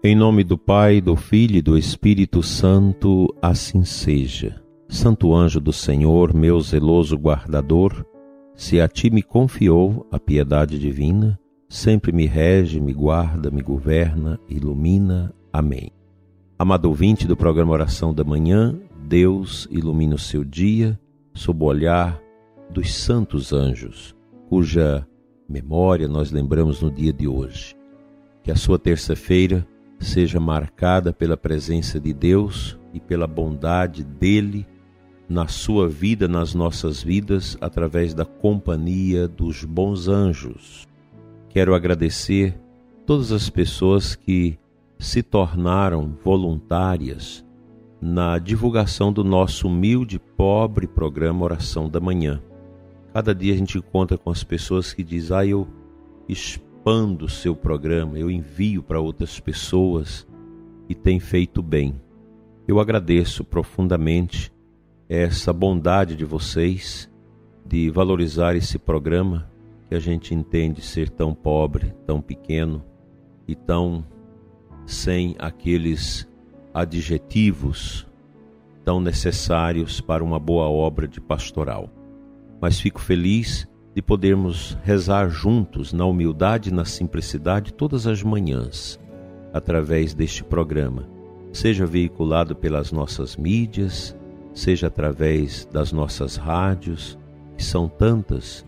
Em nome do Pai, do Filho e do Espírito Santo, assim seja. Santo anjo do Senhor, meu zeloso guardador, se a ti me confiou a piedade divina, sempre me rege, me guarda, me governa, ilumina. Amém. Amado ouvinte do programa Oração da Manhã, Deus ilumina o seu dia sob o olhar dos santos anjos, cuja memória nós lembramos no dia de hoje. Que a sua terça-feira seja marcada pela presença de Deus e pela bondade dele na sua vida, nas nossas vidas, através da companhia dos bons anjos. Quero agradecer todas as pessoas que se tornaram voluntárias na divulgação do nosso humilde, pobre programa Oração da Manhã. Cada dia a gente encontra com as pessoas que dizem: Ah, eu expando o seu programa, eu envio para outras pessoas e tem feito bem. Eu agradeço profundamente essa bondade de vocês de valorizar esse programa que a gente entende ser tão pobre, tão pequeno e tão sem aqueles adjetivos tão necessários para uma boa obra de pastoral. Mas fico feliz de podermos rezar juntos na humildade e na simplicidade todas as manhãs, através deste programa, seja veiculado pelas nossas mídias, seja através das nossas rádios, que são tantas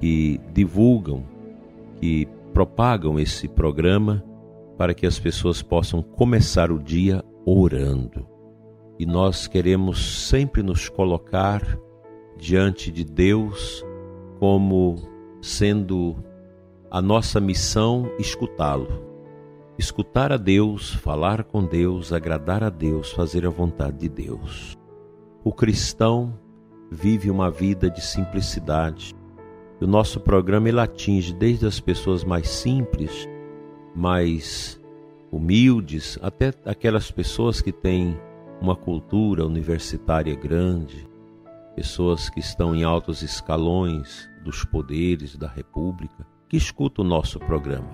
que divulgam, que propagam esse programa para que as pessoas possam começar o dia orando. E nós queremos sempre nos colocar diante de Deus como sendo a nossa missão escutá-lo. Escutar a Deus, falar com Deus, agradar a Deus, fazer a vontade de Deus. O cristão vive uma vida de simplicidade. O nosso programa ele atinge desde as pessoas mais simples, mais humildes, até aquelas pessoas que têm uma cultura universitária grande, pessoas que estão em altos escalões dos poderes da República, que escutam o nosso programa.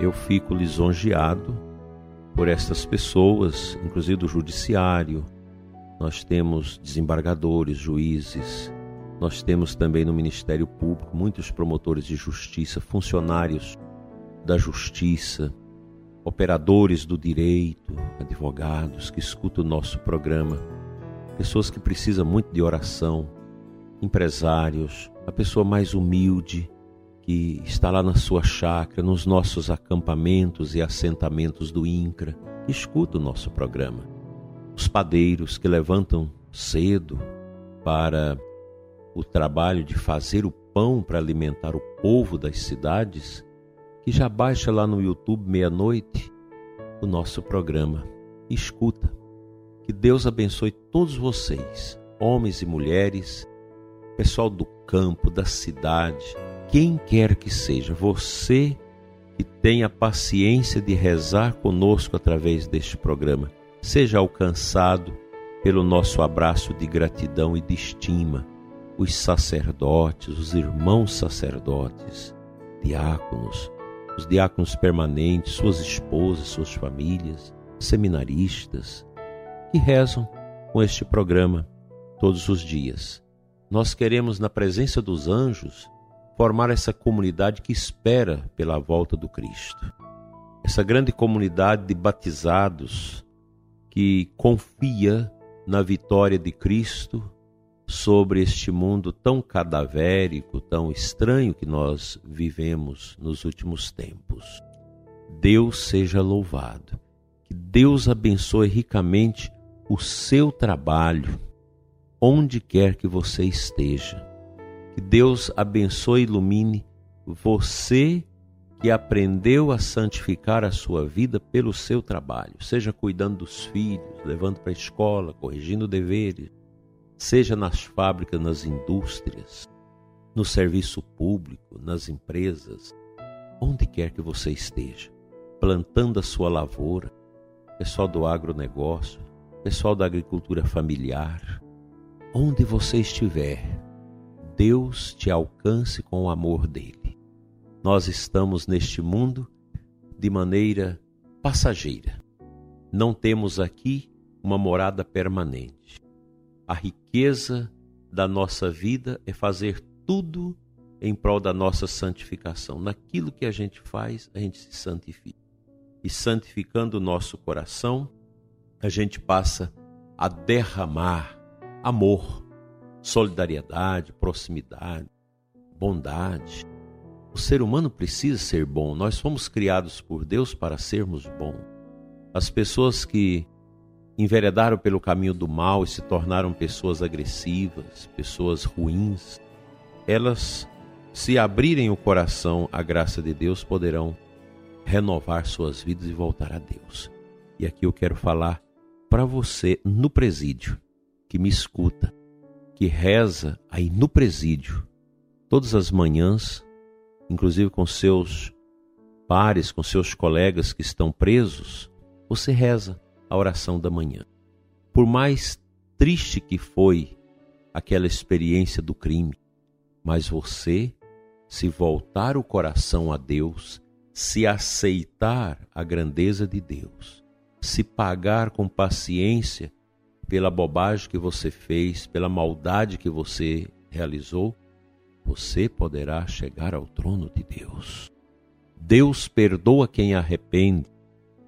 Eu fico lisonjeado por estas pessoas, inclusive do judiciário, nós temos desembargadores, juízes, nós temos também no Ministério Público muitos promotores de justiça, funcionários da justiça, operadores do direito, advogados que escutam o nosso programa, pessoas que precisam muito de oração, empresários, a pessoa mais humilde que está lá na sua chácara, nos nossos acampamentos e assentamentos do INCRA, que escuta o nosso programa os padeiros que levantam cedo para o trabalho de fazer o pão para alimentar o povo das cidades, que já baixa lá no YouTube meia-noite o nosso programa. Escuta. Que Deus abençoe todos vocês, homens e mulheres, pessoal do campo, da cidade, quem quer que seja, você que tenha paciência de rezar conosco através deste programa seja alcançado pelo nosso abraço de gratidão e de estima. Os sacerdotes, os irmãos sacerdotes, diáconos, os diáconos permanentes, suas esposas, suas famílias, seminaristas, que rezam com este programa todos os dias. Nós queremos, na presença dos anjos, formar essa comunidade que espera pela volta do Cristo. Essa grande comunidade de batizados, que confia na vitória de Cristo sobre este mundo tão cadavérico, tão estranho que nós vivemos nos últimos tempos. Deus seja louvado. Que Deus abençoe ricamente o seu trabalho, onde quer que você esteja. Que Deus abençoe e ilumine você que aprendeu a santificar a sua vida pelo seu trabalho, seja cuidando dos filhos, levando para a escola, corrigindo deveres, seja nas fábricas, nas indústrias, no serviço público, nas empresas, onde quer que você esteja, plantando a sua lavoura, pessoal do agronegócio, pessoal da agricultura familiar, onde você estiver, Deus te alcance com o amor dele nós estamos neste mundo de maneira passageira. Não temos aqui uma morada permanente. A riqueza da nossa vida é fazer tudo em prol da nossa santificação. Naquilo que a gente faz, a gente se santifica. E santificando o nosso coração, a gente passa a derramar amor, solidariedade, proximidade, bondade. O ser humano precisa ser bom. Nós fomos criados por Deus para sermos bons. As pessoas que enveredaram pelo caminho do mal e se tornaram pessoas agressivas, pessoas ruins, elas, se abrirem o coração à graça de Deus, poderão renovar suas vidas e voltar a Deus. E aqui eu quero falar para você no presídio, que me escuta, que reza aí no presídio, todas as manhãs, inclusive com seus pares, com seus colegas que estão presos, você reza a oração da manhã. Por mais triste que foi aquela experiência do crime, mas você, se voltar o coração a Deus, se aceitar a grandeza de Deus, se pagar com paciência pela bobagem que você fez, pela maldade que você realizou, você poderá chegar ao trono de Deus. Deus perdoa quem arrepende,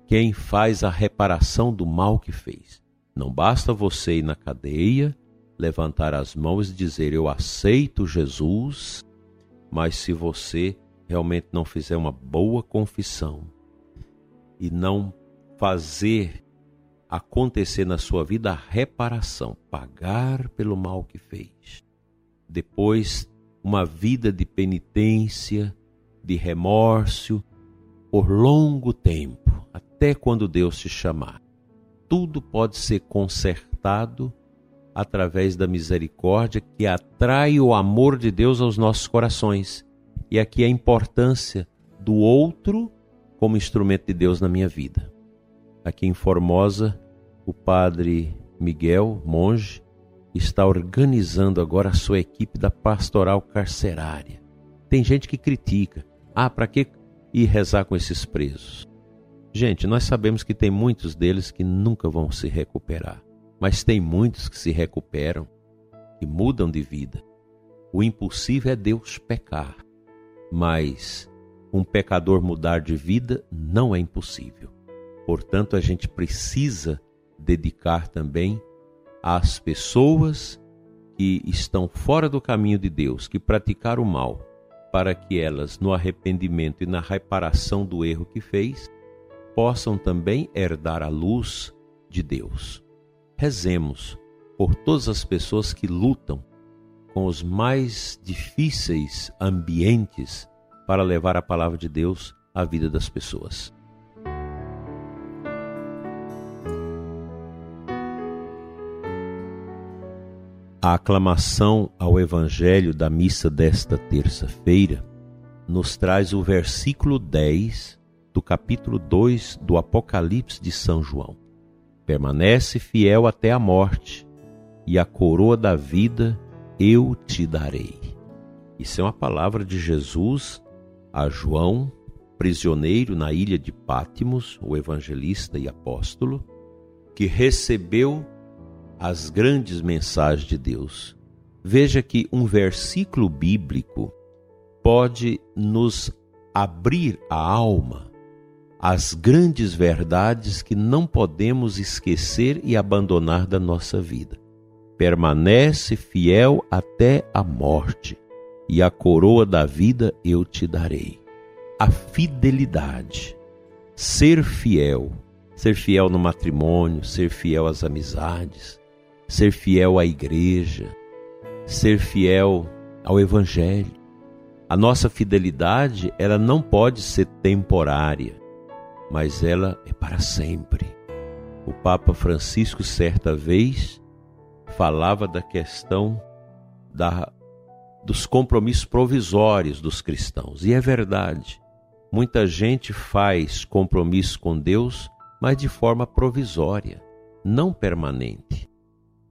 quem faz a reparação do mal que fez. Não basta você ir na cadeia, levantar as mãos e dizer: Eu aceito Jesus, mas se você realmente não fizer uma boa confissão e não fazer acontecer na sua vida a reparação, pagar pelo mal que fez. Depois, uma vida de penitência, de remorso, por longo tempo, até quando Deus te chamar. Tudo pode ser consertado através da misericórdia que atrai o amor de Deus aos nossos corações. E aqui a importância do outro como instrumento de Deus na minha vida. Aqui em Formosa, o padre Miguel, monge, está organizando agora a sua equipe da pastoral carcerária. Tem gente que critica: ah, para que ir rezar com esses presos? Gente, nós sabemos que tem muitos deles que nunca vão se recuperar, mas tem muitos que se recuperam, que mudam de vida. O impossível é Deus pecar, mas um pecador mudar de vida não é impossível. Portanto, a gente precisa dedicar também às pessoas que estão fora do caminho de Deus, que praticaram o mal, para que elas, no arrependimento e na reparação do erro que fez, possam também herdar a luz de Deus. Rezemos por todas as pessoas que lutam com os mais difíceis ambientes para levar a palavra de Deus à vida das pessoas. A aclamação ao Evangelho da missa desta terça-feira nos traz o versículo 10 do capítulo 2 do Apocalipse de São João. Permanece fiel até a morte, e a coroa da vida eu te darei. Isso é uma palavra de Jesus a João, prisioneiro na ilha de Pátimos, o evangelista e apóstolo, que recebeu as grandes mensagens de Deus. Veja que um versículo bíblico pode nos abrir a alma às grandes verdades que não podemos esquecer e abandonar da nossa vida. Permanece fiel até a morte, e a coroa da vida eu te darei. A fidelidade, ser fiel, ser fiel no matrimônio, ser fiel às amizades, ser fiel à igreja, ser fiel ao evangelho. A nossa fidelidade, ela não pode ser temporária, mas ela é para sempre. O Papa Francisco certa vez falava da questão da, dos compromissos provisórios dos cristãos. E é verdade. Muita gente faz compromisso com Deus, mas de forma provisória, não permanente.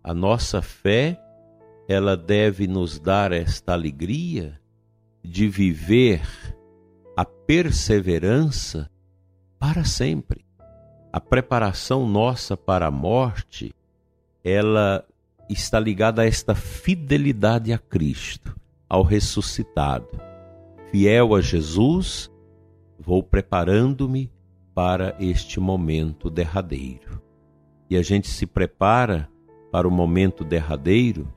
A nossa fé, ela deve nos dar esta alegria de viver a perseverança para sempre. a preparação nossa para a morte, ela está ligada a esta fidelidade a Cristo, ao ressuscitado. Fiel a Jesus, vou preparando-me para este momento derradeiro. E a gente se prepara para o momento derradeiro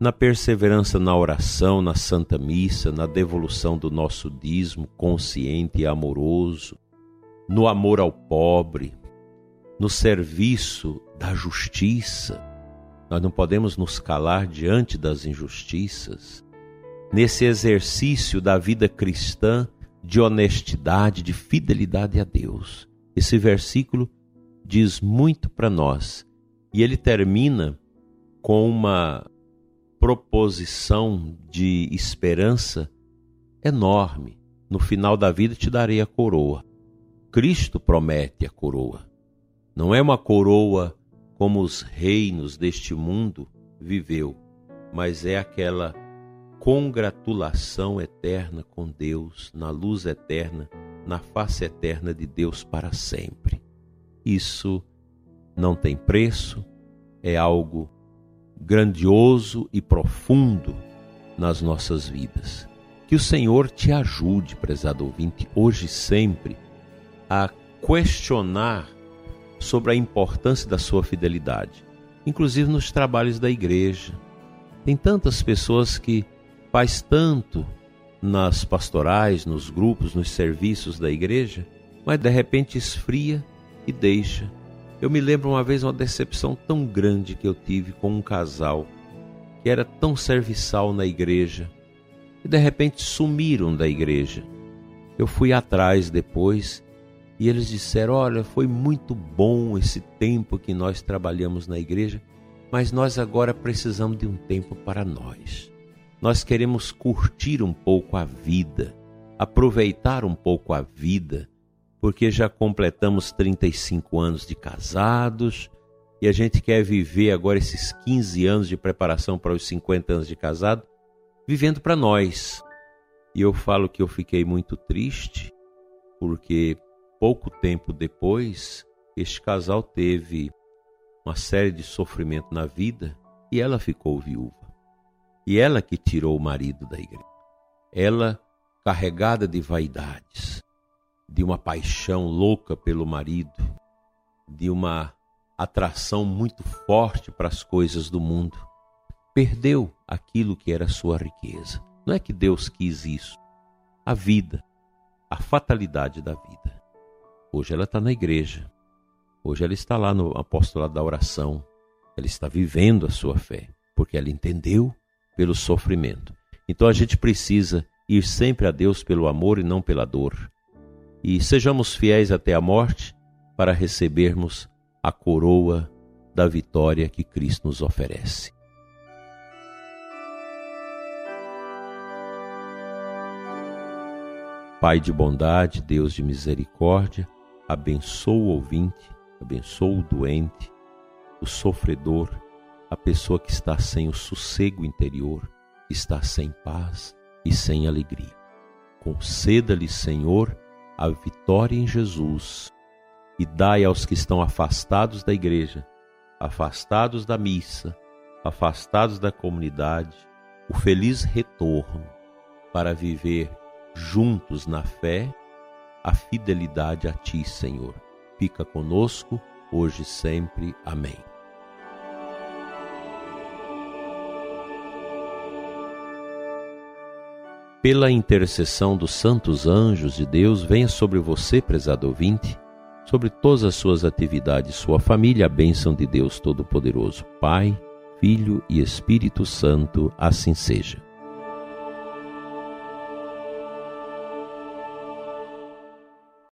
na perseverança na oração, na Santa Missa, na devolução do nosso dízimo consciente e amoroso, no amor ao pobre, no serviço da justiça. Nós não podemos nos calar diante das injustiças. Nesse exercício da vida cristã de honestidade, de fidelidade a Deus. Esse versículo diz muito para nós e ele termina com uma proposição de esperança enorme. No final da vida te darei a coroa. Cristo promete a coroa. Não é uma coroa como os reinos deste mundo viveu, mas é aquela congratulação eterna com Deus, na luz eterna, na face eterna de Deus para sempre. Isso não tem preço, é algo grandioso e profundo nas nossas vidas. Que o Senhor te ajude, prezado ouvinte, hoje e sempre, a questionar sobre a importância da sua fidelidade, inclusive nos trabalhos da igreja. Tem tantas pessoas que faz tanto nas pastorais, nos grupos, nos serviços da igreja, mas de repente esfria e deixa eu me lembro uma vez uma decepção tão grande que eu tive com um casal que era tão serviçal na igreja e de repente sumiram da igreja. Eu fui atrás depois e eles disseram: Olha, foi muito bom esse tempo que nós trabalhamos na igreja, mas nós agora precisamos de um tempo para nós. Nós queremos curtir um pouco a vida, aproveitar um pouco a vida porque já completamos 35 anos de casados e a gente quer viver agora esses 15 anos de preparação para os 50 anos de casado, vivendo para nós. E eu falo que eu fiquei muito triste, porque pouco tempo depois, este casal teve uma série de sofrimento na vida e ela ficou viúva. E ela que tirou o marido da igreja. Ela carregada de vaidades, de uma paixão louca pelo marido, de uma atração muito forte para as coisas do mundo, perdeu aquilo que era sua riqueza. Não é que Deus quis isso. A vida, a fatalidade da vida. Hoje ela está na igreja. Hoje ela está lá no apostolado da oração. Ela está vivendo a sua fé, porque ela entendeu pelo sofrimento. Então a gente precisa ir sempre a Deus pelo amor e não pela dor e sejamos fiéis até a morte para recebermos a coroa da vitória que Cristo nos oferece. Pai de bondade, Deus de misericórdia, abençoa o ouvinte, abençoa o doente, o sofredor, a pessoa que está sem o sossego interior, está sem paz e sem alegria. Conceda-lhe, Senhor, a vitória em Jesus e dai aos que estão afastados da igreja, afastados da missa, afastados da comunidade, o feliz retorno para viver juntos na fé a fidelidade a Ti, Senhor. Fica conosco, hoje e sempre. Amém. Pela intercessão dos santos anjos de Deus, venha sobre você, prezado ouvinte, sobre todas as suas atividades, sua família, a bênção de Deus Todo-Poderoso, Pai, Filho e Espírito Santo, assim seja.